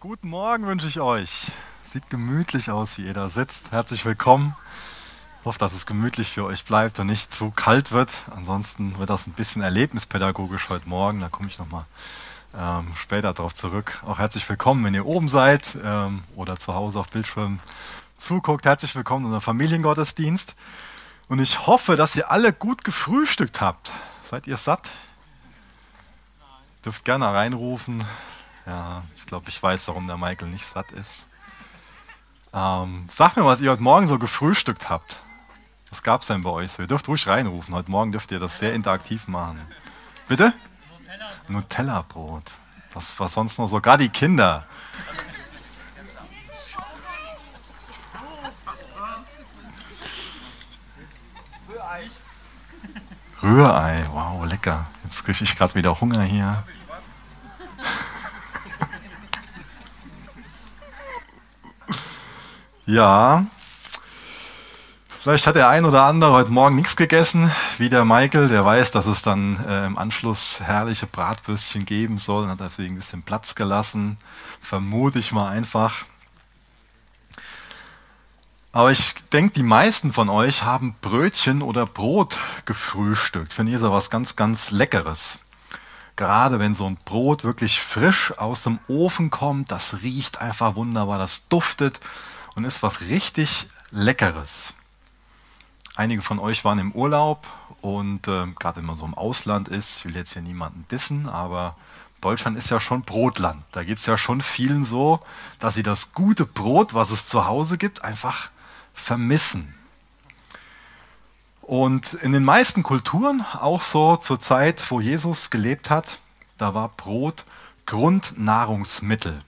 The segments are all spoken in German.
Guten Morgen wünsche ich euch. Sieht gemütlich aus, wie ihr da sitzt. Herzlich willkommen. Ich hoffe, dass es gemütlich für euch bleibt und nicht zu kalt wird. Ansonsten wird das ein bisschen erlebnispädagogisch heute Morgen. Da komme ich nochmal ähm, später darauf zurück. Auch herzlich willkommen, wenn ihr oben seid ähm, oder zu Hause auf Bildschirm zuguckt. Herzlich willkommen in unserem Familiengottesdienst. Und ich hoffe, dass ihr alle gut gefrühstückt habt. Seid ihr satt? Dürft gerne reinrufen. Ja, ich glaube, ich weiß, warum der Michael nicht satt ist. Ähm, sagt mir, was ihr heute Morgen so gefrühstückt habt. Was gab es denn bei euch? Ihr dürft ruhig reinrufen. Heute Morgen dürft ihr das sehr interaktiv machen. Bitte? Nutella-Brot. Was, was sonst noch so? Gerade die Kinder. Rührei, wow, lecker. Jetzt kriege ich gerade wieder Hunger hier. Ja, vielleicht hat der ein oder andere heute Morgen nichts gegessen, wie der Michael, der weiß, dass es dann äh, im Anschluss herrliche Bratwürstchen geben soll und hat deswegen ein bisschen Platz gelassen, vermute ich mal einfach. Aber ich denke, die meisten von euch haben Brötchen oder Brot gefrühstückt. Finde ich so was ganz, ganz Leckeres. Gerade wenn so ein Brot wirklich frisch aus dem Ofen kommt, das riecht einfach wunderbar, das duftet und ist was richtig Leckeres. Einige von euch waren im Urlaub und äh, gerade wenn man so im Ausland ist, ich will jetzt hier niemanden dissen, aber Deutschland ist ja schon Brotland. Da geht es ja schon vielen so, dass sie das gute Brot, was es zu Hause gibt, einfach vermissen. Und in den meisten Kulturen, auch so zur Zeit, wo Jesus gelebt hat, da war Brot Grundnahrungsmittel.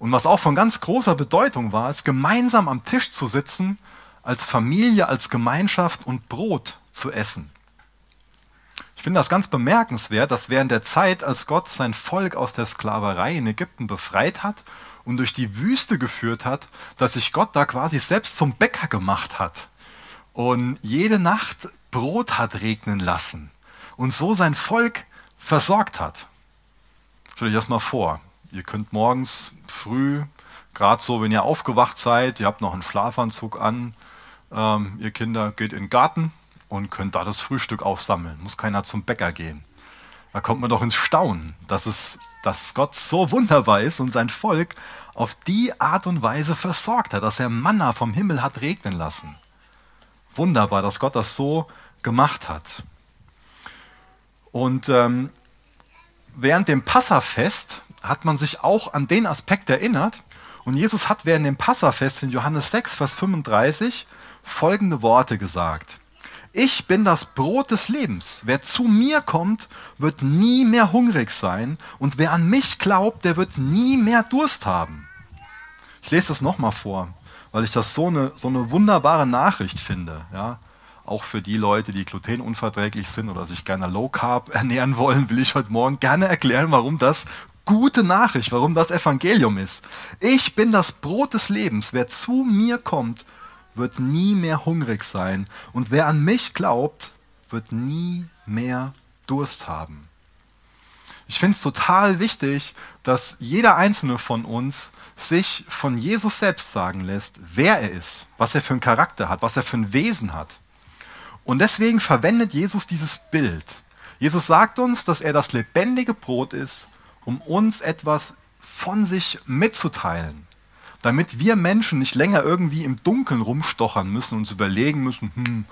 Und was auch von ganz großer Bedeutung war, ist gemeinsam am Tisch zu sitzen, als Familie, als Gemeinschaft und Brot zu essen. Ich finde das ganz bemerkenswert, dass während der Zeit, als Gott sein Volk aus der Sklaverei in Ägypten befreit hat und durch die Wüste geführt hat, dass sich Gott da quasi selbst zum Bäcker gemacht hat und jede Nacht Brot hat regnen lassen und so sein Volk versorgt hat. Stell dir das mal vor. Ihr könnt morgens früh, gerade so, wenn ihr aufgewacht seid, ihr habt noch einen Schlafanzug an, ähm, ihr Kinder geht in den Garten und könnt da das Frühstück aufsammeln. Muss keiner zum Bäcker gehen. Da kommt man doch ins Staunen, dass, es, dass Gott so wunderbar ist und sein Volk auf die Art und Weise versorgt hat, dass er Manna vom Himmel hat regnen lassen. Wunderbar, dass Gott das so gemacht hat. Und ähm, während dem Passafest hat man sich auch an den Aspekt erinnert. Und Jesus hat während dem Passafest in Johannes 6, Vers 35 folgende Worte gesagt. Ich bin das Brot des Lebens. Wer zu mir kommt, wird nie mehr hungrig sein. Und wer an mich glaubt, der wird nie mehr Durst haben. Ich lese das nochmal vor, weil ich das so eine, so eine wunderbare Nachricht finde. Ja? Auch für die Leute, die glutenunverträglich sind oder sich gerne low carb ernähren wollen, will ich heute Morgen gerne erklären, warum das gute Nachricht, warum das Evangelium ist. Ich bin das Brot des Lebens. Wer zu mir kommt, wird nie mehr hungrig sein. Und wer an mich glaubt, wird nie mehr Durst haben. Ich finde es total wichtig, dass jeder einzelne von uns sich von Jesus selbst sagen lässt, wer er ist, was er für einen Charakter hat, was er für ein Wesen hat. Und deswegen verwendet Jesus dieses Bild. Jesus sagt uns, dass er das lebendige Brot ist um uns etwas von sich mitzuteilen, damit wir Menschen nicht länger irgendwie im Dunkeln rumstochern müssen und uns überlegen müssen, hm,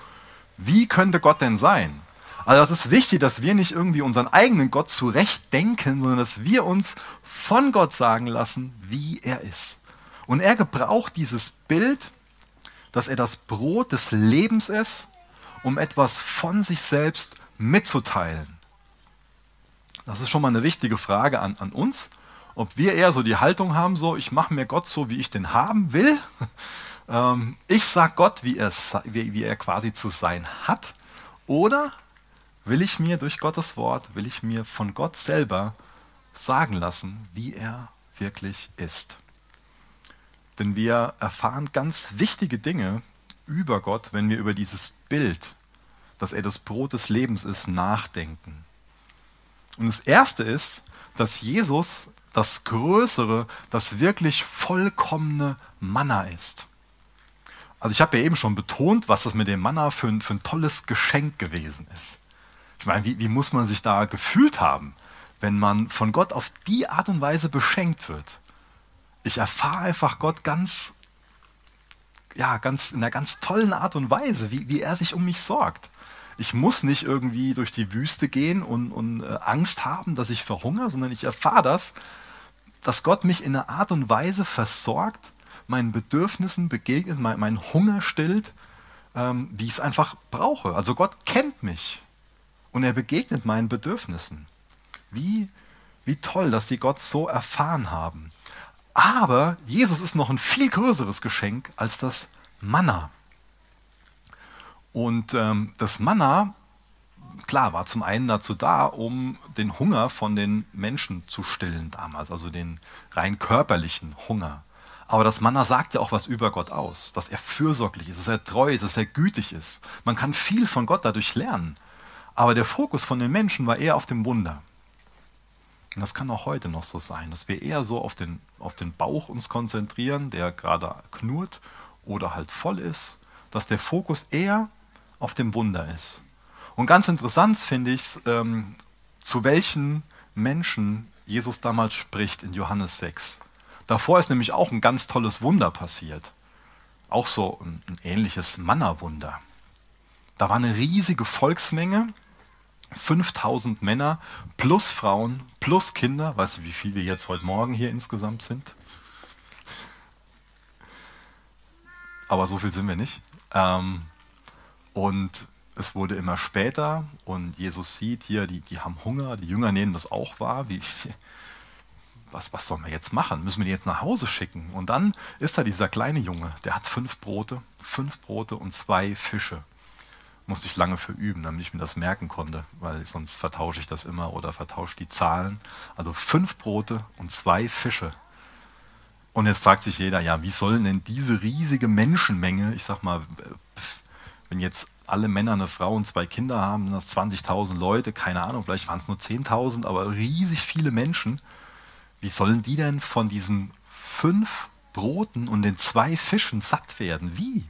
wie könnte Gott denn sein? Also das ist wichtig, dass wir nicht irgendwie unseren eigenen Gott zurechtdenken, sondern dass wir uns von Gott sagen lassen, wie er ist. Und er gebraucht dieses Bild, dass er das Brot des Lebens ist, um etwas von sich selbst mitzuteilen. Das ist schon mal eine wichtige Frage an, an uns, ob wir eher so die Haltung haben, so ich mache mir Gott so, wie ich den haben will. Ähm, ich sage Gott, wie wie, wie er quasi zu sein hat. Oder will ich mir durch Gottes Wort, will ich mir von Gott selber sagen lassen, wie er wirklich ist. Denn wir erfahren ganz wichtige Dinge über Gott, wenn wir über dieses Bild, dass er das Brot des Lebens ist, nachdenken. Und das Erste ist, dass Jesus das größere, das wirklich vollkommene Manna ist. Also ich habe ja eben schon betont, was das mit dem Manna für ein, für ein tolles Geschenk gewesen ist. Ich meine, wie, wie muss man sich da gefühlt haben, wenn man von Gott auf die Art und Weise beschenkt wird? Ich erfahre einfach Gott ganz, ja, ganz in einer ganz tollen Art und Weise, wie, wie er sich um mich sorgt. Ich muss nicht irgendwie durch die Wüste gehen und, und äh, Angst haben, dass ich verhungere, sondern ich erfahre das, dass Gott mich in einer Art und Weise versorgt, meinen Bedürfnissen begegnet, mein, meinen Hunger stillt, ähm, wie ich es einfach brauche. Also Gott kennt mich und er begegnet meinen Bedürfnissen. Wie, wie toll, dass sie Gott so erfahren haben. Aber Jesus ist noch ein viel größeres Geschenk als das Manna. Und ähm, das Manna, klar, war zum einen dazu da, um den Hunger von den Menschen zu stillen damals, also den rein körperlichen Hunger. Aber das Manna sagt ja auch was über Gott aus, dass er fürsorglich ist, dass er treu ist, dass er gütig ist. Man kann viel von Gott dadurch lernen. Aber der Fokus von den Menschen war eher auf dem Wunder. Und das kann auch heute noch so sein, dass wir eher so auf den, auf den Bauch uns konzentrieren, der gerade knurrt oder halt voll ist, dass der Fokus eher auf dem Wunder ist. Und ganz interessant finde ich, ähm, zu welchen Menschen Jesus damals spricht in Johannes 6. Davor ist nämlich auch ein ganz tolles Wunder passiert. Auch so ein, ein ähnliches Mannerwunder. Da war eine riesige Volksmenge, 5000 Männer plus Frauen plus Kinder. Weißt du, wie viele wir jetzt heute Morgen hier insgesamt sind? Aber so viel sind wir nicht. Ähm, und es wurde immer später und Jesus sieht hier, die, die haben Hunger, die Jünger nehmen das auch wahr. Wie, was, was sollen wir jetzt machen? Müssen wir die jetzt nach Hause schicken? Und dann ist da dieser kleine Junge, der hat fünf Brote, fünf Brote und zwei Fische. Musste ich lange für üben, damit ich mir das merken konnte, weil sonst vertausche ich das immer oder vertausche die Zahlen. Also fünf Brote und zwei Fische. Und jetzt fragt sich jeder, ja, wie sollen denn diese riesige Menschenmenge, ich sag mal, wenn jetzt alle Männer eine Frau und zwei Kinder haben, das 20.000 Leute, keine Ahnung, vielleicht waren es nur 10.000, aber riesig viele Menschen. Wie sollen die denn von diesen fünf Broten und den zwei Fischen satt werden? Wie?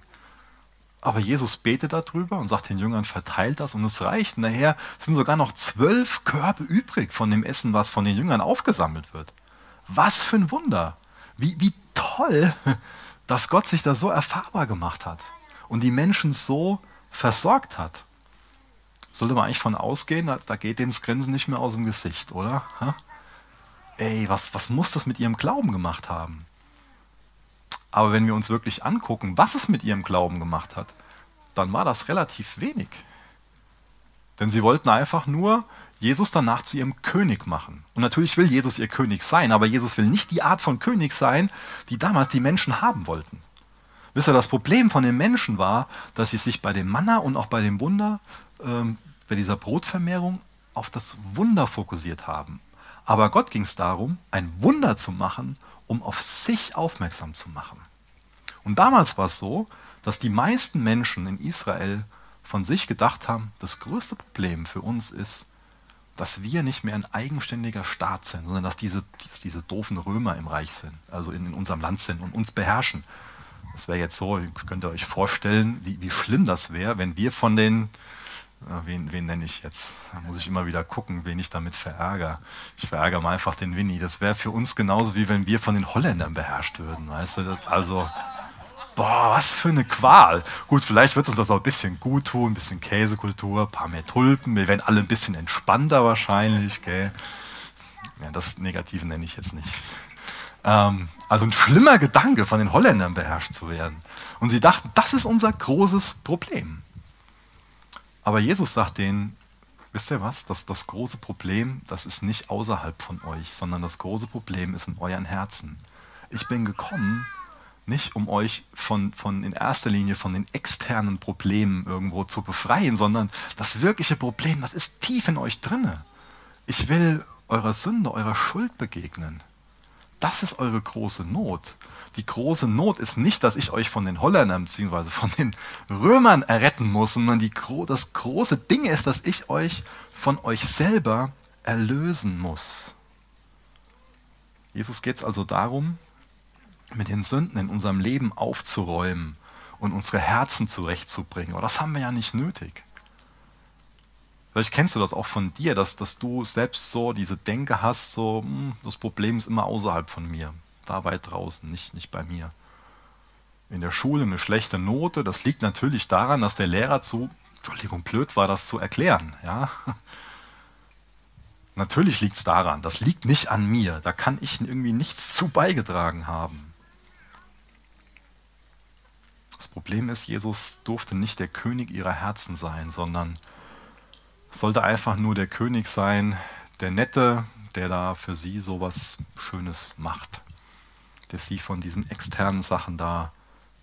Aber Jesus betet darüber und sagt den Jüngern, verteilt das und es reicht. Nachher sind sogar noch zwölf Körbe übrig von dem Essen, was von den Jüngern aufgesammelt wird. Was für ein Wunder! Wie, wie toll, dass Gott sich da so erfahrbar gemacht hat und die Menschen so versorgt hat. Sollte man eigentlich von ausgehen, da, da geht denen das Grinsen nicht mehr aus dem Gesicht, oder? Ha? Ey, was, was muss das mit ihrem Glauben gemacht haben? Aber wenn wir uns wirklich angucken, was es mit ihrem Glauben gemacht hat, dann war das relativ wenig. Denn sie wollten einfach nur Jesus danach zu ihrem König machen. Und natürlich will Jesus ihr König sein, aber Jesus will nicht die Art von König sein, die damals die Menschen haben wollten. Wisst ihr, das Problem von den Menschen war, dass sie sich bei dem Manna und auch bei dem Wunder, ähm, bei dieser Brotvermehrung, auf das Wunder fokussiert haben. Aber Gott ging es darum, ein Wunder zu machen, um auf sich aufmerksam zu machen. Und damals war es so, dass die meisten Menschen in Israel von sich gedacht haben, das größte Problem für uns ist, dass wir nicht mehr ein eigenständiger Staat sind, sondern dass diese, dass diese doofen Römer im Reich sind, also in, in unserem Land sind und uns beherrschen. Das wäre jetzt so, könnt ihr euch vorstellen, wie, wie schlimm das wäre, wenn wir von den, äh, wen, wen nenne ich jetzt? Da muss ich immer wieder gucken, wen ich damit verärgere. Ich verärgere mal einfach den Winnie. Das wäre für uns genauso, wie wenn wir von den Holländern beherrscht würden. Weißt du, das, also, boah, was für eine Qual. Gut, vielleicht wird uns das auch ein bisschen gut tun, ein bisschen Käsekultur, ein paar mehr Tulpen. Wir werden alle ein bisschen entspannter wahrscheinlich. Gell? Ja, das Negative nenne ich jetzt nicht. Ähm, also ein schlimmer Gedanke, von den Holländern beherrscht zu werden. Und sie dachten, das ist unser großes Problem. Aber Jesus sagt denen, wisst ihr was, das, das große Problem, das ist nicht außerhalb von euch, sondern das große Problem ist in euren Herzen. Ich bin gekommen, nicht um euch von, von in erster Linie von den externen Problemen irgendwo zu befreien, sondern das wirkliche Problem, das ist tief in euch drinne. Ich will eurer Sünde, eurer Schuld begegnen. Das ist eure große Not. Die große Not ist nicht, dass ich euch von den Holländern bzw. von den Römern erretten muss, sondern die, das große Ding ist, dass ich euch von euch selber erlösen muss. Jesus geht es also darum, mit den Sünden in unserem Leben aufzuräumen und unsere Herzen zurechtzubringen. Aber das haben wir ja nicht nötig. Vielleicht kennst du das auch von dir, dass, dass du selbst so diese Denke hast, so, hm, das Problem ist immer außerhalb von mir, da weit draußen, nicht, nicht bei mir. In der Schule eine schlechte Note, das liegt natürlich daran, dass der Lehrer zu, Entschuldigung, blöd war, das zu erklären. Ja? Natürlich liegt es daran, das liegt nicht an mir, da kann ich irgendwie nichts zu beigetragen haben. Das Problem ist, Jesus durfte nicht der König ihrer Herzen sein, sondern sollte einfach nur der König sein, der Nette, der da für sie sowas Schönes macht, der sie von diesen externen Sachen da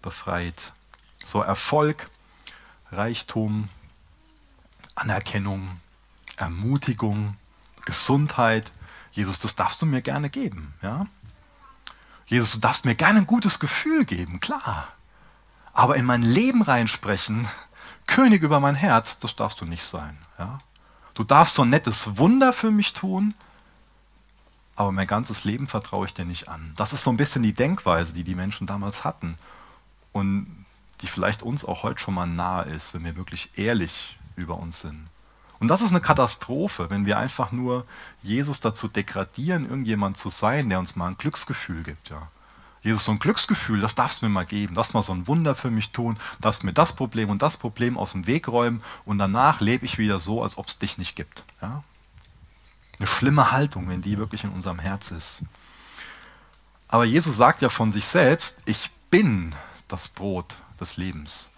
befreit. So Erfolg, Reichtum, Anerkennung, Ermutigung, Gesundheit. Jesus, das darfst du mir gerne geben. Ja? Jesus, du darfst mir gerne ein gutes Gefühl geben, klar. Aber in mein Leben reinsprechen, König über mein Herz, das darfst du nicht sein. Ja? Du darfst so ein nettes Wunder für mich tun, aber mein ganzes Leben vertraue ich dir nicht an. Das ist so ein bisschen die Denkweise, die die Menschen damals hatten und die vielleicht uns auch heute schon mal nahe ist, wenn wir wirklich ehrlich über uns sind. Und das ist eine Katastrophe, wenn wir einfach nur Jesus dazu degradieren, irgendjemand zu sein, der uns mal ein Glücksgefühl gibt. Ja. Jesus, so ein Glücksgefühl, das darfst du mir mal geben, darfst mal so ein Wunder für mich tun, darfst mir das Problem und das Problem aus dem Weg räumen und danach lebe ich wieder so, als ob es dich nicht gibt. Ja? Eine schlimme Haltung, wenn die wirklich in unserem Herz ist. Aber Jesus sagt ja von sich selbst, ich bin das Brot des Lebens.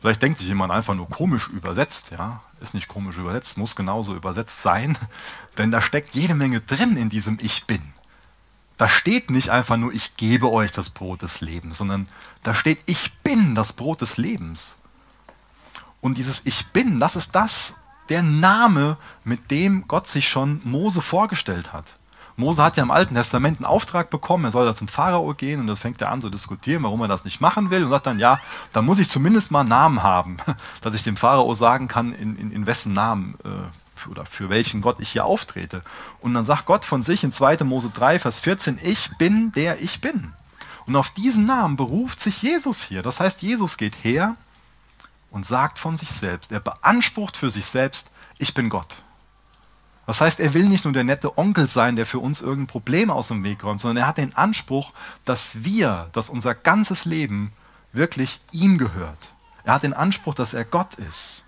Vielleicht denkt sich jemand einfach nur komisch übersetzt, ja, ist nicht komisch übersetzt, muss genauso übersetzt sein, denn da steckt jede Menge drin in diesem Ich bin. Da steht nicht einfach nur, ich gebe euch das Brot des Lebens, sondern da steht, ich bin das Brot des Lebens. Und dieses Ich bin, das ist das, der Name, mit dem Gott sich schon Mose vorgestellt hat. Mose hat ja im Alten Testament einen Auftrag bekommen, er soll da zum Pharao gehen und dann fängt er an zu diskutieren, warum er das nicht machen will und sagt dann, ja, da muss ich zumindest mal einen Namen haben, dass ich dem Pharao sagen kann, in, in, in wessen Namen äh, oder für welchen Gott ich hier auftrete. Und dann sagt Gott von sich in 2. Mose 3, Vers 14, ich bin der ich bin. Und auf diesen Namen beruft sich Jesus hier. Das heißt, Jesus geht her und sagt von sich selbst, er beansprucht für sich selbst, ich bin Gott. Das heißt, er will nicht nur der nette Onkel sein, der für uns irgendein Problem aus dem Weg räumt, sondern er hat den Anspruch, dass wir, dass unser ganzes Leben wirklich ihm gehört. Er hat den Anspruch, dass er Gott ist.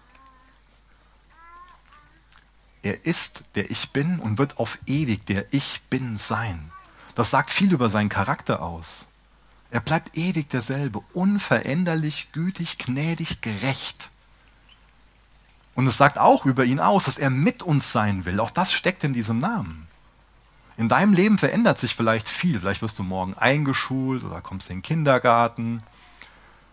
Er ist der Ich Bin und wird auf ewig der Ich Bin sein. Das sagt viel über seinen Charakter aus. Er bleibt ewig derselbe, unveränderlich, gütig, gnädig, gerecht. Und es sagt auch über ihn aus, dass er mit uns sein will. Auch das steckt in diesem Namen. In deinem Leben verändert sich vielleicht viel. Vielleicht wirst du morgen eingeschult oder kommst in den Kindergarten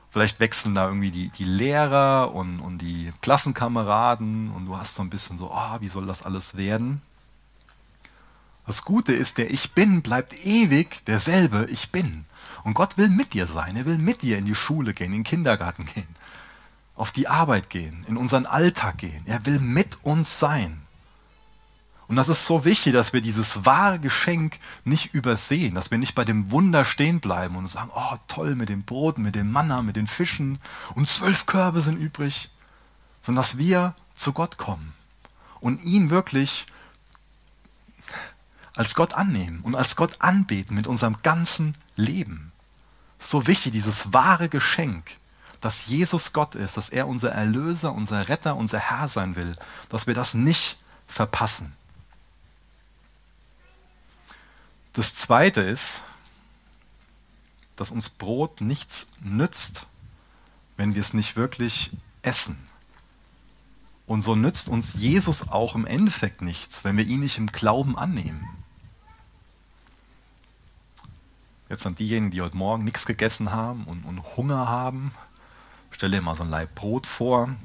Vielleicht wechseln da irgendwie die, die Lehrer und, und die Klassenkameraden und du hast so ein bisschen so, oh, wie soll das alles werden? Das Gute ist, der Ich Bin bleibt ewig derselbe Ich Bin. Und Gott will mit dir sein. Er will mit dir in die Schule gehen, in den Kindergarten gehen, auf die Arbeit gehen, in unseren Alltag gehen. Er will mit uns sein. Und das ist so wichtig, dass wir dieses wahre Geschenk nicht übersehen, dass wir nicht bei dem Wunder stehen bleiben und sagen, oh toll mit dem Brot, mit dem Manna, mit den Fischen und zwölf Körbe sind übrig, sondern dass wir zu Gott kommen und ihn wirklich als Gott annehmen und als Gott anbeten mit unserem ganzen Leben. So wichtig, dieses wahre Geschenk, dass Jesus Gott ist, dass er unser Erlöser, unser Retter, unser Herr sein will, dass wir das nicht verpassen. Das Zweite ist, dass uns Brot nichts nützt, wenn wir es nicht wirklich essen. Und so nützt uns Jesus auch im Endeffekt nichts, wenn wir ihn nicht im Glauben annehmen. Jetzt an diejenigen, die heute Morgen nichts gegessen haben und, und Hunger haben, stell dir mal so ein Leib Brot vor.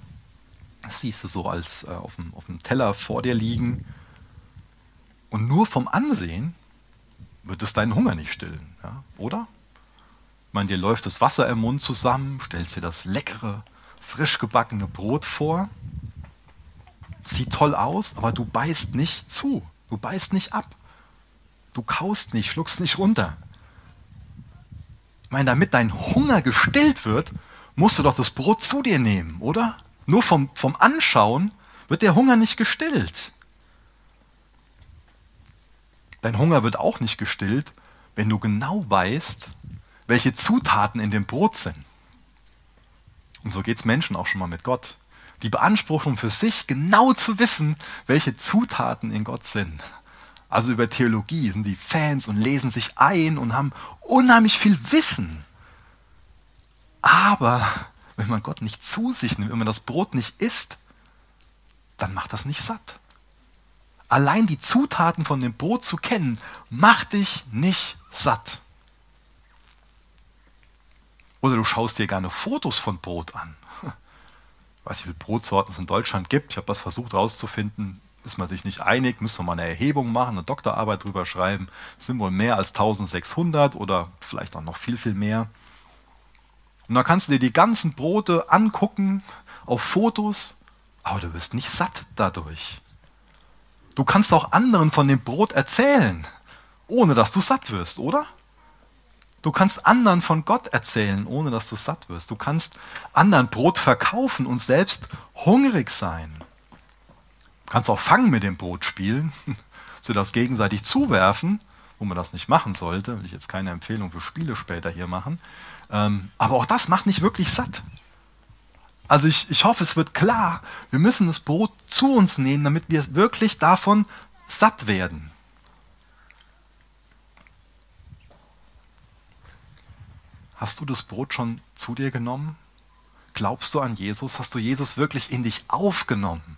Das siehst du so als äh, auf, dem, auf dem Teller vor dir liegen. Und nur vom Ansehen wird es deinen Hunger nicht stillen, ja? oder? Ich meine, dir läuft das Wasser im Mund zusammen, stellst dir das leckere, frisch gebackene Brot vor, sieht toll aus, aber du beißt nicht zu, du beißt nicht ab. Du kaust nicht, schluckst nicht runter. Ich meine, damit dein Hunger gestillt wird, musst du doch das Brot zu dir nehmen, oder? Nur vom, vom Anschauen wird der Hunger nicht gestillt. Dein Hunger wird auch nicht gestillt, wenn du genau weißt, welche Zutaten in dem Brot sind. Und so geht es Menschen auch schon mal mit Gott. Die beanspruchen für sich genau zu wissen, welche Zutaten in Gott sind. Also über Theologie sind die Fans und lesen sich ein und haben unheimlich viel Wissen. Aber wenn man Gott nicht zu sich nimmt, wenn man das Brot nicht isst, dann macht das nicht satt. Allein die Zutaten von dem Brot zu kennen, macht dich nicht satt. Oder du schaust dir gerne Fotos von Brot an. Ich weiß nicht, wie viele Brotsorten es in Deutschland gibt. Ich habe das versucht herauszufinden. Ist man sich nicht einig, müssen wir mal eine Erhebung machen, eine Doktorarbeit drüber schreiben. Es sind wohl mehr als 1600 oder vielleicht auch noch viel, viel mehr. Und dann kannst du dir die ganzen Brote angucken auf Fotos, aber du wirst nicht satt dadurch. Du kannst auch anderen von dem Brot erzählen, ohne dass du satt wirst, oder? Du kannst anderen von Gott erzählen, ohne dass du satt wirst. Du kannst anderen Brot verkaufen und selbst hungrig sein. Du kannst auch Fangen mit dem Brot spielen, so das gegenseitig zuwerfen, wo man das nicht machen sollte. Will ich jetzt keine Empfehlung für Spiele später hier machen. Ähm, aber auch das macht nicht wirklich satt. Also ich, ich hoffe, es wird klar, wir müssen das Brot zu uns nehmen, damit wir wirklich davon satt werden. Hast du das Brot schon zu dir genommen? Glaubst du an Jesus? Hast du Jesus wirklich in dich aufgenommen?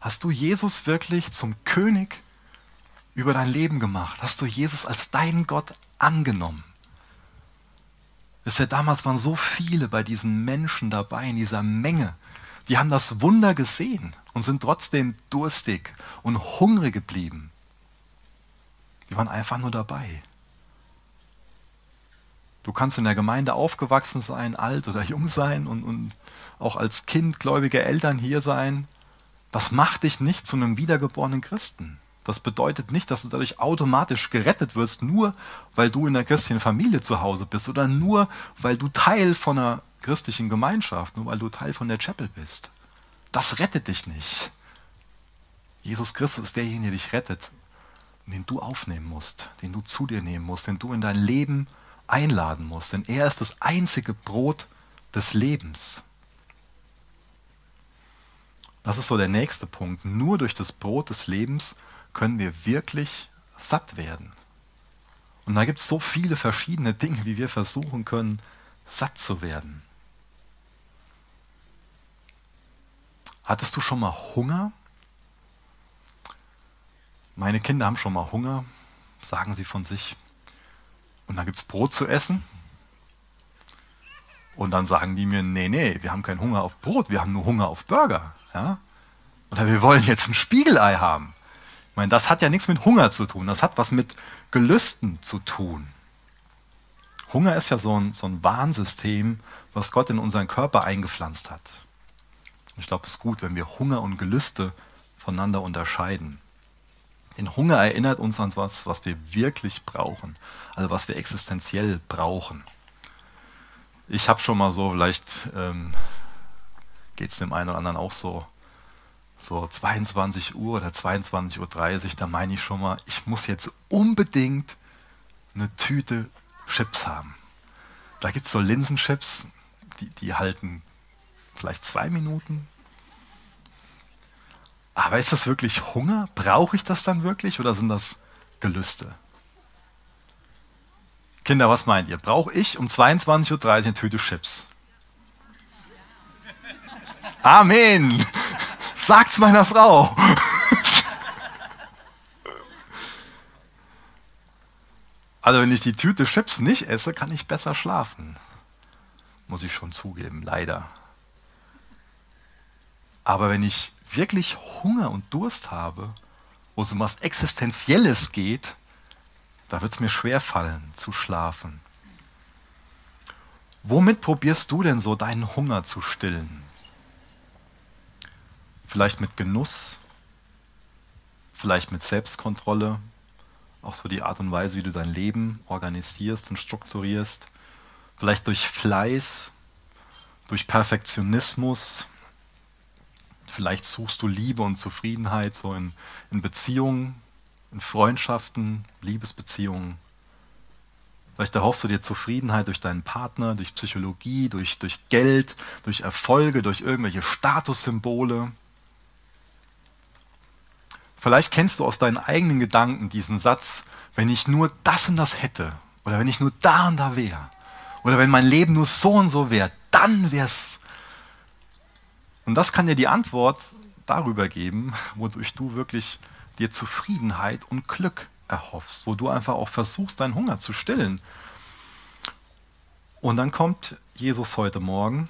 Hast du Jesus wirklich zum König über dein Leben gemacht? Hast du Jesus als deinen Gott angenommen? Wisst ihr, damals waren so viele bei diesen Menschen dabei, in dieser Menge. Die haben das Wunder gesehen und sind trotzdem durstig und hungrig geblieben. Die waren einfach nur dabei. Du kannst in der Gemeinde aufgewachsen sein, alt oder jung sein und, und auch als Kind gläubige Eltern hier sein. Das macht dich nicht zu einem wiedergeborenen Christen. Das bedeutet nicht, dass du dadurch automatisch gerettet wirst, nur weil du in der christlichen Familie zu Hause bist oder nur weil du Teil von einer christlichen Gemeinschaft, nur weil du Teil von der Chapel bist. Das rettet dich nicht. Jesus Christus ist derjenige, der dich rettet, den du aufnehmen musst, den du zu dir nehmen musst, den du in dein Leben einladen muss, denn er ist das einzige Brot des Lebens. Das ist so der nächste Punkt. Nur durch das Brot des Lebens können wir wirklich satt werden. Und da gibt es so viele verschiedene Dinge, wie wir versuchen können, satt zu werden. Hattest du schon mal Hunger? Meine Kinder haben schon mal Hunger, sagen sie von sich. Und dann gibt es Brot zu essen. Und dann sagen die mir, nee, nee, wir haben keinen Hunger auf Brot, wir haben nur Hunger auf Burger. Ja? Oder wir wollen jetzt ein Spiegelei haben. Meine, das hat ja nichts mit Hunger zu tun, das hat was mit Gelüsten zu tun. Hunger ist ja so ein, so ein Warnsystem, was Gott in unseren Körper eingepflanzt hat. Ich glaube, es ist gut, wenn wir Hunger und Gelüste voneinander unterscheiden. Denn Hunger erinnert uns an was, was wir wirklich brauchen, also was wir existenziell brauchen. Ich habe schon mal so, vielleicht ähm, geht es dem einen oder anderen auch so, so 22 Uhr oder 22.30 Uhr, da meine ich schon mal, ich muss jetzt unbedingt eine Tüte Chips haben. Da gibt es so Linsenchips, die, die halten vielleicht zwei Minuten, aber ist das wirklich Hunger? Brauche ich das dann wirklich oder sind das Gelüste? Kinder, was meint ihr? Brauche ich um 22.30 Uhr eine Tüte Chips? Amen! Sagt's meiner Frau! Also wenn ich die Tüte Chips nicht esse, kann ich besser schlafen. Muss ich schon zugeben, leider. Aber wenn ich wirklich Hunger und Durst habe, wo es um was Existenzielles geht, da wird es mir schwer fallen zu schlafen. Womit probierst du denn so deinen Hunger zu stillen? Vielleicht mit Genuss, vielleicht mit Selbstkontrolle, auch so die Art und Weise, wie du dein Leben organisierst und strukturierst. Vielleicht durch Fleiß, durch Perfektionismus. Vielleicht suchst du Liebe und Zufriedenheit so in, in Beziehungen, in Freundschaften, Liebesbeziehungen. Vielleicht erhoffst du dir Zufriedenheit durch deinen Partner, durch Psychologie, durch, durch Geld, durch Erfolge, durch irgendwelche Statussymbole. Vielleicht kennst du aus deinen eigenen Gedanken diesen Satz, wenn ich nur das und das hätte oder wenn ich nur da und da wäre oder wenn mein Leben nur so und so wäre, dann wäre es. Und das kann dir die Antwort darüber geben, wodurch du wirklich dir Zufriedenheit und Glück erhoffst, wo du einfach auch versuchst, deinen Hunger zu stillen. Und dann kommt Jesus heute Morgen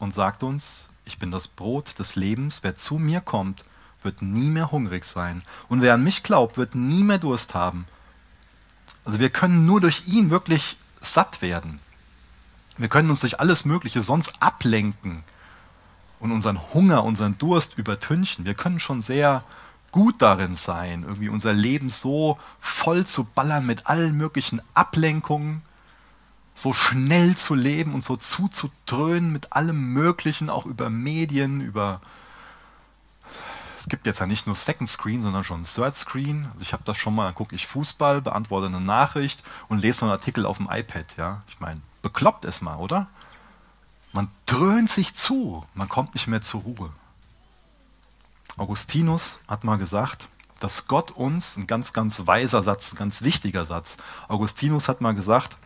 und sagt uns, ich bin das Brot des Lebens, wer zu mir kommt, wird nie mehr hungrig sein. Und wer an mich glaubt, wird nie mehr Durst haben. Also wir können nur durch ihn wirklich satt werden. Wir können uns durch alles Mögliche sonst ablenken und unseren Hunger, unseren Durst übertünchen. Wir können schon sehr gut darin sein, irgendwie unser Leben so voll zu ballern mit allen möglichen Ablenkungen, so schnell zu leben und so zuzudröhnen mit allem Möglichen, auch über Medien, über es gibt jetzt ja nicht nur Second Screen, sondern schon Third Screen. Also ich habe das schon mal, dann gucke ich Fußball, beantworte eine Nachricht und lese noch einen Artikel auf dem iPad. Ja? Ich meine, bekloppt es mal, oder? Man dröhnt sich zu, man kommt nicht mehr zur Ruhe. Augustinus hat mal gesagt, dass Gott uns, ein ganz, ganz weiser Satz, ein ganz wichtiger Satz, Augustinus hat mal gesagt,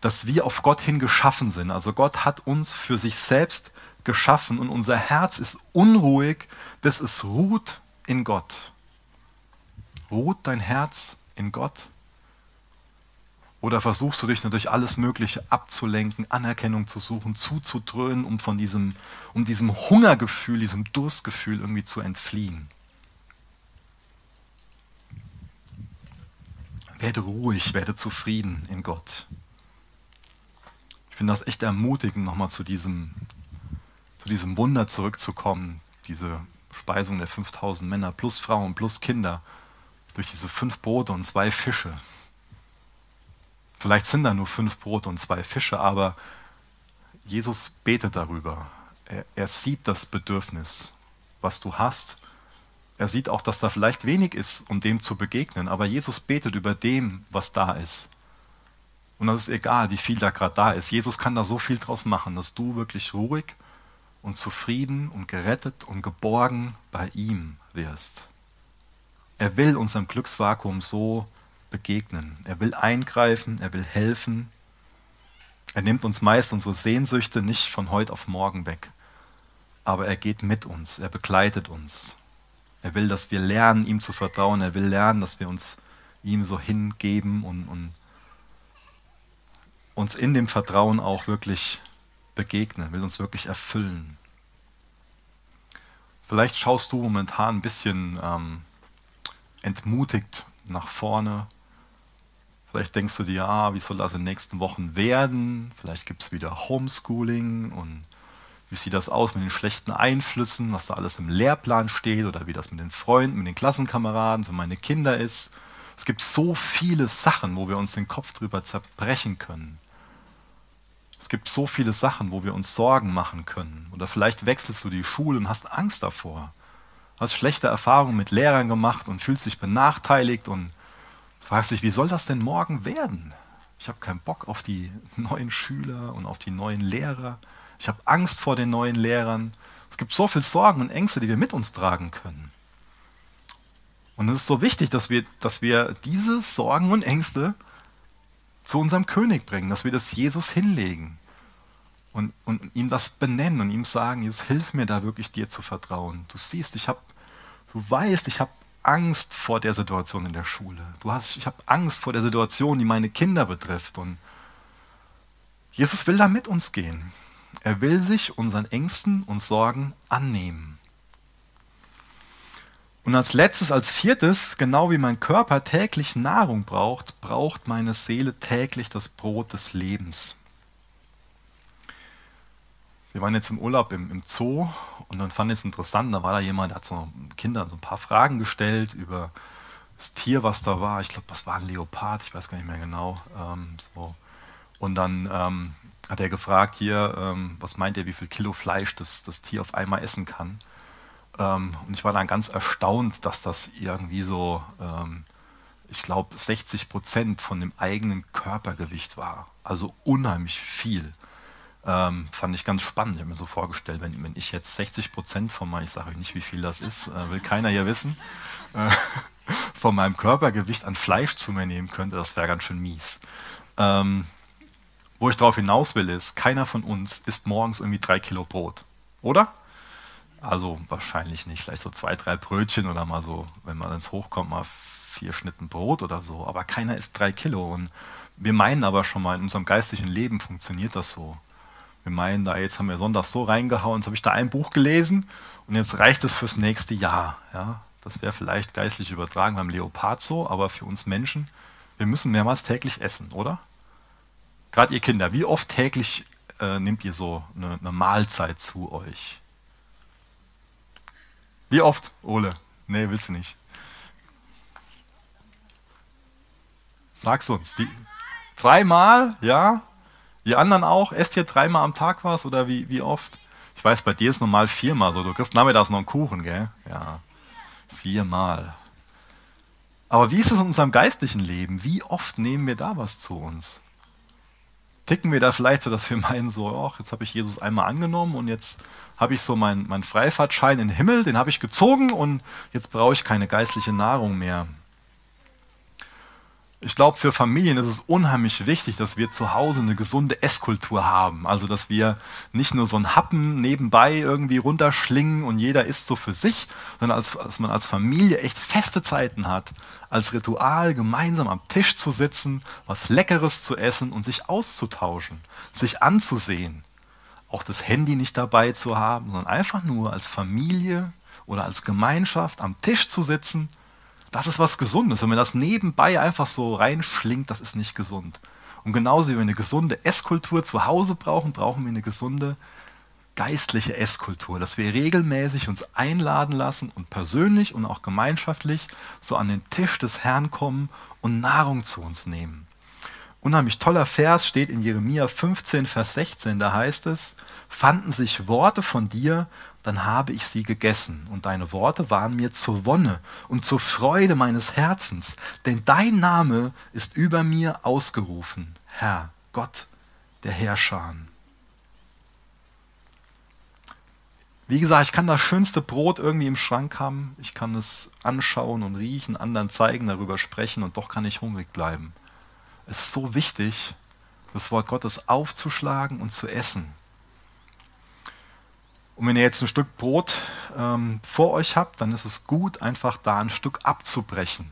dass wir auf Gott hin geschaffen sind. Also Gott hat uns für sich selbst geschaffen und unser Herz ist unruhig, bis es ruht in Gott. Ruht dein Herz in Gott? Oder versuchst du dich durch alles Mögliche abzulenken, Anerkennung zu suchen, zuzudröhnen, um von diesem, um diesem Hungergefühl, diesem Durstgefühl irgendwie zu entfliehen? Werde ruhig, werde zufrieden in Gott. Ich finde das echt ermutigend, nochmal zu diesem zu diesem Wunder zurückzukommen, diese Speisung der 5000 Männer plus Frauen plus Kinder durch diese fünf Brote und zwei Fische. Vielleicht sind da nur fünf Brote und zwei Fische, aber Jesus betet darüber. Er, er sieht das Bedürfnis, was du hast. Er sieht auch, dass da vielleicht wenig ist, um dem zu begegnen, aber Jesus betet über dem, was da ist. Und das ist egal, wie viel da gerade da ist. Jesus kann da so viel draus machen, dass du wirklich ruhig und zufrieden und gerettet und geborgen bei ihm wirst. Er will unserem Glücksvakuum so begegnen. Er will eingreifen, er will helfen. Er nimmt uns meist unsere Sehnsüchte nicht von heute auf morgen weg. Aber er geht mit uns, er begleitet uns. Er will, dass wir lernen, ihm zu vertrauen. Er will lernen, dass wir uns ihm so hingeben und, und uns in dem Vertrauen auch wirklich begegnen, will uns wirklich erfüllen. Vielleicht schaust du momentan ein bisschen ähm, entmutigt nach vorne. Vielleicht denkst du dir, ah, wie soll das in den nächsten Wochen werden? Vielleicht gibt es wieder Homeschooling und wie sieht das aus mit den schlechten Einflüssen, was da alles im Lehrplan steht oder wie das mit den Freunden, mit den Klassenkameraden für meine Kinder ist. Es gibt so viele Sachen, wo wir uns den Kopf drüber zerbrechen können. Es gibt so viele Sachen, wo wir uns Sorgen machen können. Oder vielleicht wechselst du die Schule und hast Angst davor. Hast schlechte Erfahrungen mit Lehrern gemacht und fühlst dich benachteiligt und fragst dich, wie soll das denn morgen werden? Ich habe keinen Bock auf die neuen Schüler und auf die neuen Lehrer. Ich habe Angst vor den neuen Lehrern. Es gibt so viele Sorgen und Ängste, die wir mit uns tragen können. Und es ist so wichtig, dass wir, dass wir diese Sorgen und Ängste zu unserem König bringen, dass wir das Jesus hinlegen und, und ihm das benennen und ihm sagen, Jesus, hilf mir da wirklich dir zu vertrauen. Du siehst, ich habe, du weißt, ich habe Angst vor der Situation in der Schule. Du hast, ich habe Angst vor der Situation, die meine Kinder betrifft. Und Jesus will da mit uns gehen. Er will sich unseren Ängsten und Sorgen annehmen. Und als letztes, als viertes, genau wie mein Körper täglich Nahrung braucht, braucht meine Seele täglich das Brot des Lebens. Wir waren jetzt im Urlaub im, im Zoo und dann fand ich es interessant, da war da jemand, der hat so Kindern so ein paar Fragen gestellt über das Tier, was da war, ich glaube, das war ein Leopard, ich weiß gar nicht mehr genau. Ähm, so. Und dann ähm, hat er gefragt, hier, ähm, was meint ihr, wie viel Kilo Fleisch das, das Tier auf einmal essen kann? Ähm, und ich war dann ganz erstaunt, dass das irgendwie so, ähm, ich glaube, 60 Prozent von dem eigenen Körpergewicht war. Also unheimlich viel. Ähm, fand ich ganz spannend. Ich habe mir so vorgestellt, wenn, wenn ich jetzt 60 Prozent von meinem, ich sage euch nicht, wie viel das ist, äh, will keiner hier wissen, äh, von meinem Körpergewicht an Fleisch zu mir nehmen könnte, das wäre ganz schön mies. Ähm, wo ich darauf hinaus will, ist, keiner von uns isst morgens irgendwie drei Kilo Brot. Oder? Also wahrscheinlich nicht. Vielleicht so zwei, drei Brötchen oder mal so, wenn man ins Hochkommt, mal vier Schnitten Brot oder so. Aber keiner isst drei Kilo. Und wir meinen aber schon mal, in unserem geistlichen Leben funktioniert das so. Wir meinen, da jetzt haben wir sonntags so reingehauen, jetzt habe ich da ein Buch gelesen und jetzt reicht es fürs nächste Jahr. Ja, das wäre vielleicht geistlich übertragen beim Leopard so, aber für uns Menschen, wir müssen mehrmals täglich essen, oder? Gerade ihr Kinder, wie oft täglich äh, nehmt ihr so eine, eine Mahlzeit zu euch? Wie oft, Ole? Nee, willst du nicht. Sag's uns. Wie, dreimal, ja? Ihr anderen auch? Esst ihr dreimal am Tag was oder wie, wie oft? Ich weiß, bei dir ist normal viermal so. Du kriegst nachmittags noch einen Kuchen, gell? Ja, viermal. Aber wie ist es in unserem geistlichen Leben? Wie oft nehmen wir da was zu uns? ticken wir da vielleicht so, dass wir meinen, so, ach, jetzt habe ich Jesus einmal angenommen und jetzt habe ich so meinen mein Freifahrtschein in den Himmel, den habe ich gezogen und jetzt brauche ich keine geistliche Nahrung mehr. Ich glaube, für Familien ist es unheimlich wichtig, dass wir zu Hause eine gesunde Esskultur haben. Also, dass wir nicht nur so ein Happen nebenbei irgendwie runterschlingen und jeder isst so für sich, sondern als, dass man als Familie echt feste Zeiten hat, als Ritual gemeinsam am Tisch zu sitzen, was Leckeres zu essen und sich auszutauschen, sich anzusehen. Auch das Handy nicht dabei zu haben, sondern einfach nur als Familie oder als Gemeinschaft am Tisch zu sitzen das ist was Gesundes. Wenn man das nebenbei einfach so reinschlingt, das ist nicht gesund. Und genauso wie wir eine gesunde Esskultur zu Hause brauchen, brauchen wir eine gesunde geistliche Esskultur, dass wir regelmäßig uns einladen lassen und persönlich und auch gemeinschaftlich so an den Tisch des Herrn kommen und Nahrung zu uns nehmen. Unheimlich toller Vers steht in Jeremia 15, Vers 16, da heißt es, fanden sich Worte von dir, dann habe ich sie gegessen, und deine Worte waren mir zur Wonne und zur Freude meines Herzens, denn dein Name ist über mir ausgerufen, Herr, Gott der Herrscher. Wie gesagt, ich kann das schönste Brot irgendwie im Schrank haben, ich kann es anschauen und riechen, anderen zeigen, darüber sprechen und doch kann ich hungrig bleiben. Es ist so wichtig, das Wort Gottes aufzuschlagen und zu essen. Und wenn ihr jetzt ein Stück Brot ähm, vor euch habt, dann ist es gut, einfach da ein Stück abzubrechen.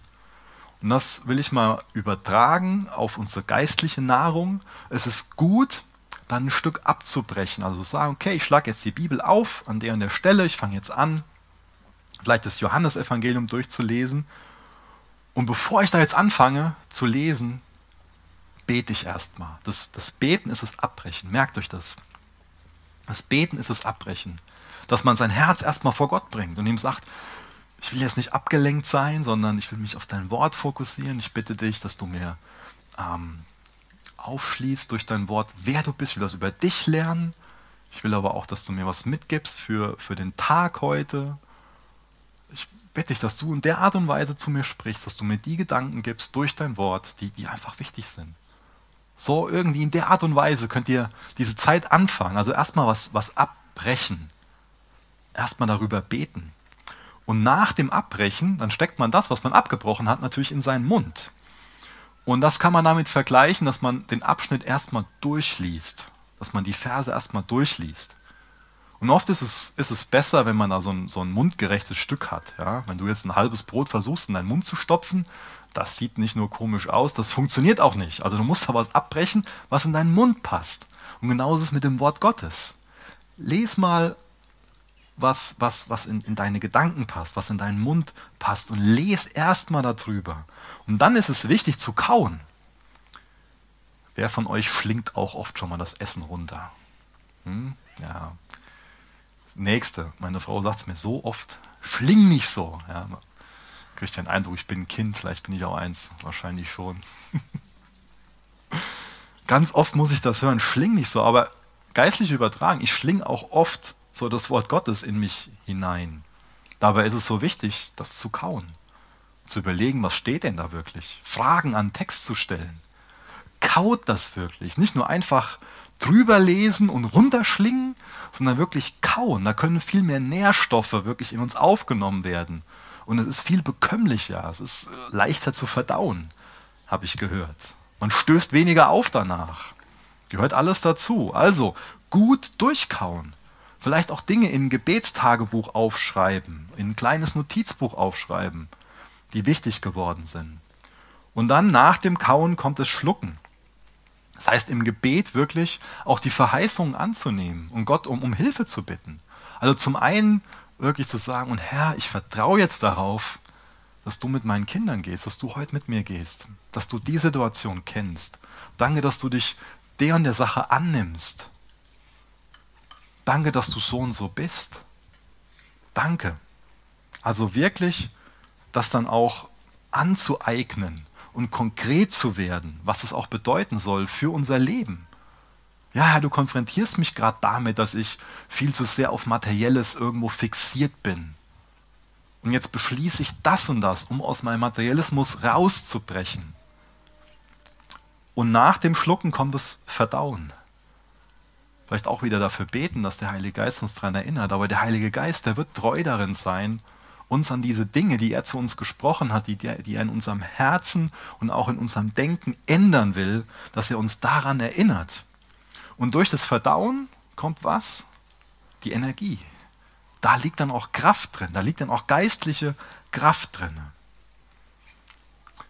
Und das will ich mal übertragen auf unsere geistliche Nahrung. Es ist gut, dann ein Stück abzubrechen. Also sagen, okay, ich schlage jetzt die Bibel auf an der und der Stelle, ich fange jetzt an, vielleicht das Johannesevangelium durchzulesen. Und bevor ich da jetzt anfange zu lesen, bete ich erstmal. Das, das Beten ist das Abbrechen. Merkt euch das. Das Beten ist das Abbrechen. Dass man sein Herz erstmal vor Gott bringt und ihm sagt, ich will jetzt nicht abgelenkt sein, sondern ich will mich auf dein Wort fokussieren. Ich bitte dich, dass du mir ähm, aufschließt durch dein Wort, wer du bist. Ich will das über dich lernen. Ich will aber auch, dass du mir was mitgibst für, für den Tag heute. Ich bitte dich, dass du in der Art und Weise zu mir sprichst, dass du mir die Gedanken gibst durch dein Wort, die, die einfach wichtig sind. So irgendwie in der Art und Weise könnt ihr diese Zeit anfangen. Also erstmal was, was abbrechen. Erstmal darüber beten. Und nach dem Abbrechen, dann steckt man das, was man abgebrochen hat, natürlich in seinen Mund. Und das kann man damit vergleichen, dass man den Abschnitt erstmal durchliest. Dass man die Verse erstmal durchliest. Und oft ist es, ist es besser, wenn man da so ein, so ein mundgerechtes Stück hat. Ja? Wenn du jetzt ein halbes Brot versuchst, in deinen Mund zu stopfen, das sieht nicht nur komisch aus, das funktioniert auch nicht. Also du musst da was abbrechen, was in deinen Mund passt. Und genauso ist es mit dem Wort Gottes. Lies mal, was, was, was in, in deine Gedanken passt, was in deinen Mund passt und les erstmal darüber. Und dann ist es wichtig zu kauen. Wer von euch schlingt auch oft schon mal das Essen runter? Hm? Ja. Nächste, meine Frau sagt es mir so oft, schling nicht so. Ja, Kriege ich den Eindruck, ich bin ein Kind, vielleicht bin ich auch eins, wahrscheinlich schon. Ganz oft muss ich das hören, schling nicht so, aber geistlich übertragen, ich schling auch oft so das Wort Gottes in mich hinein. Dabei ist es so wichtig, das zu kauen, zu überlegen, was steht denn da wirklich, Fragen an Text zu stellen. Kaut das wirklich, nicht nur einfach drüber lesen und runterschlingen, sondern wirklich kauen. Da können viel mehr Nährstoffe wirklich in uns aufgenommen werden. Und es ist viel bekömmlicher, es ist leichter zu verdauen, habe ich gehört. Man stößt weniger auf danach. Gehört alles dazu. Also gut durchkauen. Vielleicht auch Dinge in ein Gebetstagebuch aufschreiben, in ein kleines Notizbuch aufschreiben, die wichtig geworden sind. Und dann nach dem Kauen kommt das Schlucken. Das heißt, im Gebet wirklich auch die Verheißungen anzunehmen und Gott um, um Hilfe zu bitten. Also zum einen wirklich zu sagen, und Herr, ich vertraue jetzt darauf, dass du mit meinen Kindern gehst, dass du heute mit mir gehst, dass du die Situation kennst. Danke, dass du dich der und der Sache annimmst. Danke, dass du so und so bist. Danke. Also wirklich das dann auch anzueignen und konkret zu werden, was es auch bedeuten soll für unser Leben. Ja, du konfrontierst mich gerade damit, dass ich viel zu sehr auf Materielles irgendwo fixiert bin. Und jetzt beschließe ich das und das, um aus meinem Materialismus rauszubrechen. Und nach dem Schlucken kommt das Verdauen. Vielleicht auch wieder dafür beten, dass der Heilige Geist uns daran erinnert. Aber der Heilige Geist, der wird treu darin sein, uns an diese Dinge, die er zu uns gesprochen hat, die, die er in unserem Herzen und auch in unserem Denken ändern will, dass er uns daran erinnert. Und durch das Verdauen kommt was? Die Energie. Da liegt dann auch Kraft drin, da liegt dann auch geistliche Kraft drin.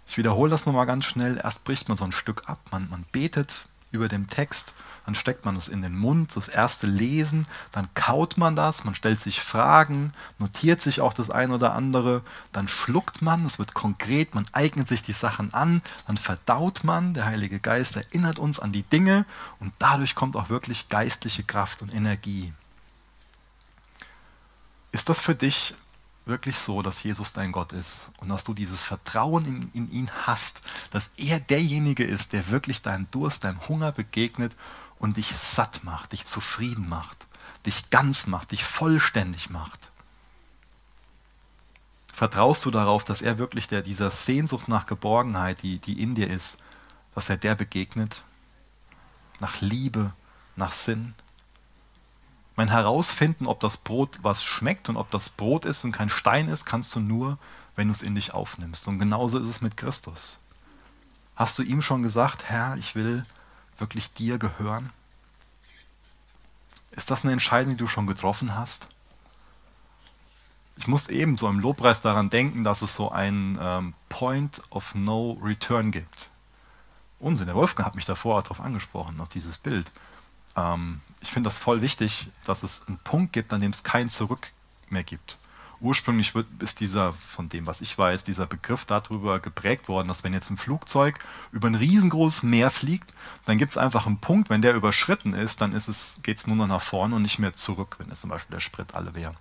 Ich wiederhole das nochmal ganz schnell. Erst bricht man so ein Stück ab, man, man betet über dem Text, dann steckt man es in den Mund, das erste Lesen, dann kaut man das, man stellt sich Fragen, notiert sich auch das ein oder andere, dann schluckt man, es wird konkret, man eignet sich die Sachen an, dann verdaut man, der Heilige Geist erinnert uns an die Dinge und dadurch kommt auch wirklich geistliche Kraft und Energie. Ist das für dich wirklich so, dass Jesus dein Gott ist und dass du dieses Vertrauen in, in, ihn hast, dass er derjenige ist, der wirklich deinem Durst, deinem Hunger begegnet und dich satt macht, dich zufrieden macht, dich ganz macht, dich vollständig macht. Vertraust du darauf, dass er wirklich der, dieser Sehnsucht nach Geborgenheit, die, die in dir ist, dass er der begegnet? Nach Liebe, nach Sinn? Mein Herausfinden, ob das Brot was schmeckt und ob das Brot ist und kein Stein ist, kannst du nur, wenn du es in dich aufnimmst. Und genauso ist es mit Christus. Hast du ihm schon gesagt, Herr, ich will wirklich dir gehören? Ist das eine Entscheidung, die du schon getroffen hast? Ich muss eben so im Lobpreis daran denken, dass es so einen ähm, Point of No Return gibt. Unsinn, der Wolfgang hat mich davor darauf angesprochen, auf dieses Bild. Ähm, ich finde das voll wichtig, dass es einen Punkt gibt, an dem es kein Zurück mehr gibt. Ursprünglich wird, ist dieser, von dem, was ich weiß, dieser Begriff darüber geprägt worden, dass wenn jetzt ein Flugzeug über ein riesengroßes Meer fliegt, dann gibt es einfach einen Punkt, wenn der überschritten ist, dann geht es nur noch nach vorne und nicht mehr zurück, wenn es zum Beispiel der Sprit alle wäre.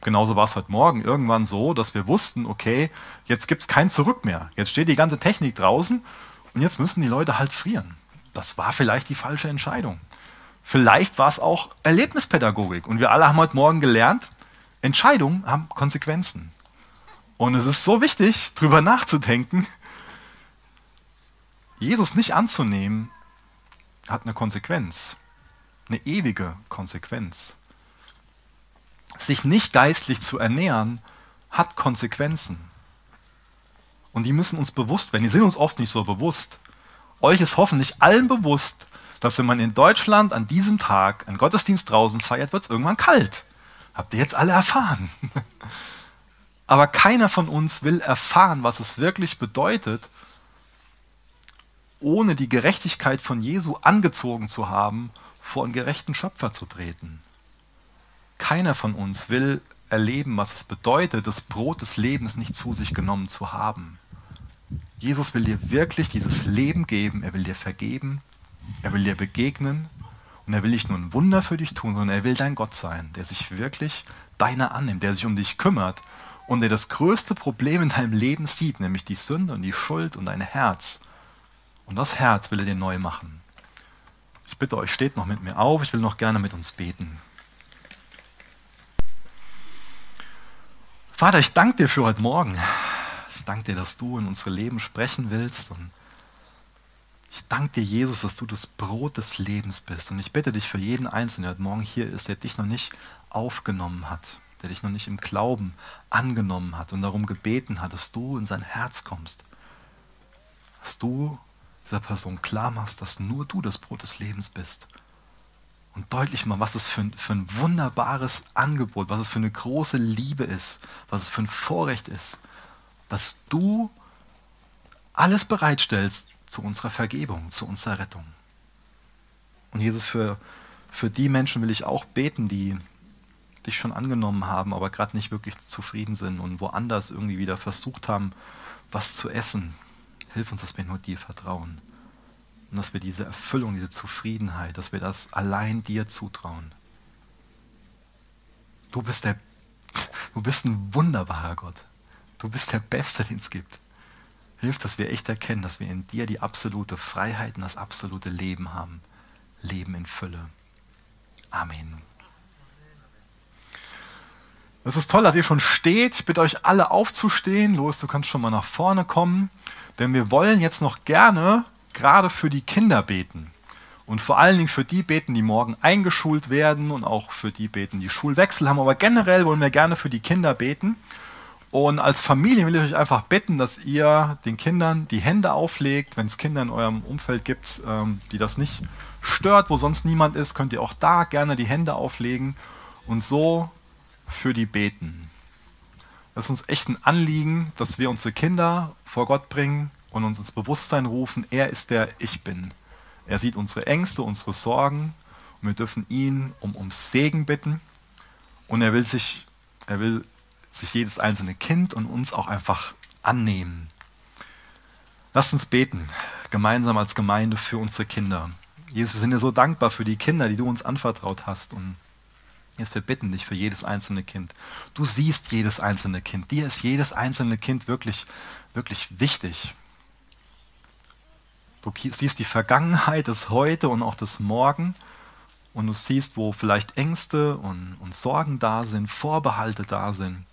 Genauso war es heute Morgen irgendwann so, dass wir wussten, okay, jetzt gibt es kein Zurück mehr. Jetzt steht die ganze Technik draußen und jetzt müssen die Leute halt frieren. Das war vielleicht die falsche Entscheidung. Vielleicht war es auch Erlebnispädagogik. Und wir alle haben heute Morgen gelernt, Entscheidungen haben Konsequenzen. Und es ist so wichtig, darüber nachzudenken. Jesus nicht anzunehmen, hat eine Konsequenz. Eine ewige Konsequenz. Sich nicht geistlich zu ernähren, hat Konsequenzen. Und die müssen uns bewusst werden. Die sind uns oft nicht so bewusst. Euch ist hoffentlich allen bewusst, dass wenn man in Deutschland an diesem Tag einen Gottesdienst draußen feiert, wird es irgendwann kalt. Habt ihr jetzt alle erfahren? Aber keiner von uns will erfahren, was es wirklich bedeutet, ohne die Gerechtigkeit von Jesu angezogen zu haben, vor einen gerechten Schöpfer zu treten. Keiner von uns will erleben, was es bedeutet, das Brot des Lebens nicht zu sich genommen zu haben. Jesus will dir wirklich dieses Leben geben, er will dir vergeben, er will dir begegnen und er will nicht nur ein Wunder für dich tun, sondern er will dein Gott sein, der sich wirklich deiner annimmt, der sich um dich kümmert und der das größte Problem in deinem Leben sieht, nämlich die Sünde und die Schuld und dein Herz. Und das Herz will er dir neu machen. Ich bitte euch, steht noch mit mir auf, ich will noch gerne mit uns beten. Vater, ich danke dir für heute Morgen. Ich danke dir, dass du in unsere Leben sprechen willst. Und ich danke dir, Jesus, dass du das Brot des Lebens bist. Und ich bitte dich für jeden Einzelnen, der heute Morgen hier ist, der dich noch nicht aufgenommen hat, der dich noch nicht im Glauben angenommen hat und darum gebeten hat, dass du in sein Herz kommst. Dass du dieser Person klar machst, dass nur du das Brot des Lebens bist. Und deutlich mal, was es für ein, für ein wunderbares Angebot, was es für eine große Liebe ist, was es für ein Vorrecht ist, dass du alles bereitstellst zu unserer Vergebung, zu unserer Rettung. Und Jesus, für, für die Menschen will ich auch beten, die dich schon angenommen haben, aber gerade nicht wirklich zufrieden sind und woanders irgendwie wieder versucht haben, was zu essen. Hilf uns, dass wir nur dir vertrauen. Und dass wir diese Erfüllung, diese Zufriedenheit, dass wir das allein dir zutrauen. Du bist der, du bist ein wunderbarer Gott. Du bist der Beste, den es gibt. Hilf, dass wir echt erkennen, dass wir in dir die absolute Freiheit und das absolute Leben haben. Leben in Fülle. Amen. Es ist toll, dass ihr schon steht. Ich bitte euch alle aufzustehen. Los, du kannst schon mal nach vorne kommen. Denn wir wollen jetzt noch gerne gerade für die Kinder beten. Und vor allen Dingen für die beten, die morgen eingeschult werden und auch für die beten, die Schulwechsel haben. Aber generell wollen wir gerne für die Kinder beten. Und als Familie will ich euch einfach bitten, dass ihr den Kindern die Hände auflegt. Wenn es Kinder in eurem Umfeld gibt, ähm, die das nicht stört, wo sonst niemand ist, könnt ihr auch da gerne die Hände auflegen und so für die beten. Es ist uns echt ein Anliegen, dass wir unsere Kinder vor Gott bringen und uns ins Bewusstsein rufen, er ist der Ich bin. Er sieht unsere Ängste, unsere Sorgen und wir dürfen ihn um, um Segen bitten und er will sich, er will sich jedes einzelne Kind und uns auch einfach annehmen. Lasst uns beten, gemeinsam als Gemeinde für unsere Kinder. Jesus, wir sind dir so dankbar für die Kinder, die du uns anvertraut hast. Und jetzt wir bitten dich für jedes einzelne Kind. Du siehst jedes einzelne Kind. Dir ist jedes einzelne Kind wirklich, wirklich wichtig. Du siehst die Vergangenheit, das Heute und auch das Morgen. Und du siehst, wo vielleicht Ängste und, und Sorgen da sind, Vorbehalte da sind.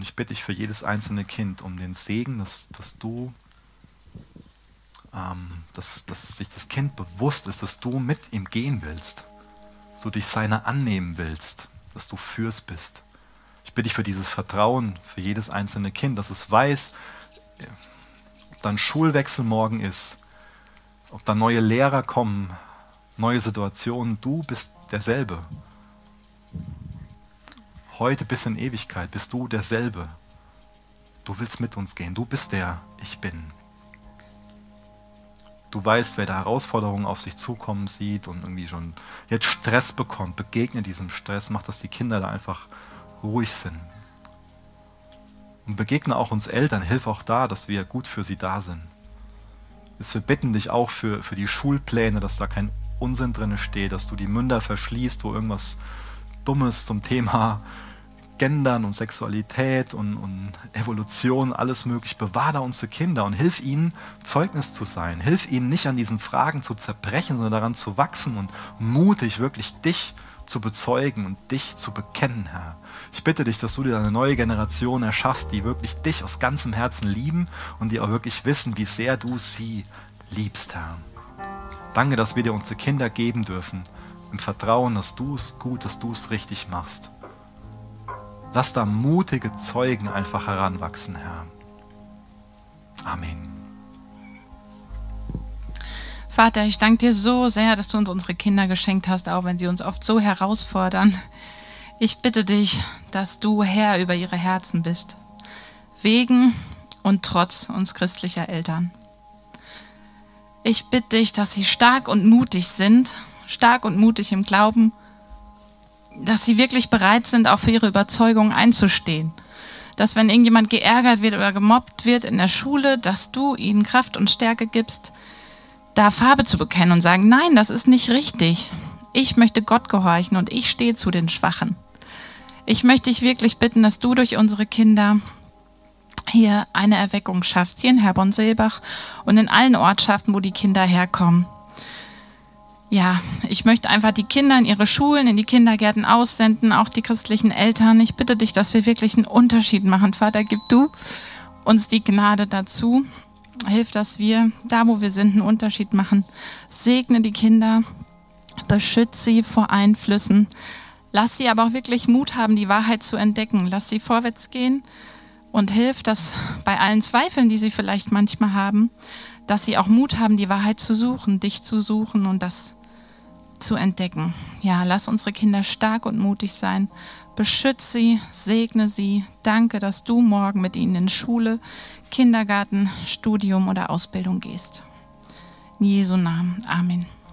Und ich bitte dich für jedes einzelne Kind um den Segen, dass, dass du, ähm, dass, dass sich das Kind bewusst ist, dass du mit ihm gehen willst, dass du dich seiner annehmen willst, dass du fürs bist. Ich bitte dich für dieses Vertrauen für jedes einzelne Kind, dass es weiß, ob da ein Schulwechsel morgen ist, ob da neue Lehrer kommen, neue Situationen, du bist derselbe heute bis in Ewigkeit bist du derselbe. Du willst mit uns gehen. Du bist der Ich bin. Du weißt, wer da Herausforderungen auf sich zukommen sieht und irgendwie schon jetzt Stress bekommt, begegne diesem Stress, mach, dass die Kinder da einfach ruhig sind. Und begegne auch uns Eltern, hilf auch da, dass wir gut für sie da sind. Wir bitten dich auch für, für die Schulpläne, dass da kein Unsinn drin steht, dass du die Münder verschließt, wo irgendwas Dummes zum Thema Gendern und Sexualität und, und Evolution, alles möglich. Bewahr da unsere Kinder und hilf ihnen, Zeugnis zu sein. Hilf ihnen nicht an diesen Fragen zu zerbrechen, sondern daran zu wachsen und mutig wirklich dich zu bezeugen und dich zu bekennen, Herr. Ich bitte dich, dass du dir eine neue Generation erschaffst, die wirklich dich aus ganzem Herzen lieben und die auch wirklich wissen, wie sehr du sie liebst, Herr. Danke, dass wir dir unsere Kinder geben dürfen, im Vertrauen, dass du es gut, dass du es richtig machst. Lass da mutige Zeugen einfach heranwachsen, Herr. Amen. Vater, ich danke dir so sehr, dass du uns unsere Kinder geschenkt hast, auch wenn sie uns oft so herausfordern. Ich bitte dich, dass du Herr über ihre Herzen bist, wegen und trotz uns christlicher Eltern. Ich bitte dich, dass sie stark und mutig sind, stark und mutig im Glauben dass sie wirklich bereit sind, auch für ihre Überzeugung einzustehen. Dass wenn irgendjemand geärgert wird oder gemobbt wird in der Schule, dass du ihnen Kraft und Stärke gibst, da Farbe zu bekennen und sagen, nein, das ist nicht richtig. Ich möchte Gott gehorchen und ich stehe zu den Schwachen. Ich möchte dich wirklich bitten, dass du durch unsere Kinder hier eine Erweckung schaffst, hier in Herborn-Seelbach und in allen Ortschaften, wo die Kinder herkommen. Ja, ich möchte einfach die Kinder in ihre Schulen, in die Kindergärten aussenden, auch die christlichen Eltern. Ich bitte dich, dass wir wirklich einen Unterschied machen. Vater, gib du uns die Gnade dazu. Hilf, dass wir da, wo wir sind, einen Unterschied machen. Segne die Kinder, beschütze sie vor Einflüssen. Lass sie aber auch wirklich Mut haben, die Wahrheit zu entdecken. Lass sie vorwärts gehen und hilf, dass bei allen Zweifeln, die sie vielleicht manchmal haben, dass sie auch Mut haben, die Wahrheit zu suchen, dich zu suchen und das zu entdecken. Ja, lass unsere Kinder stark und mutig sein. Beschütze sie, segne sie. Danke, dass du morgen mit ihnen in Schule, Kindergarten, Studium oder Ausbildung gehst. In Jesu Namen. Amen.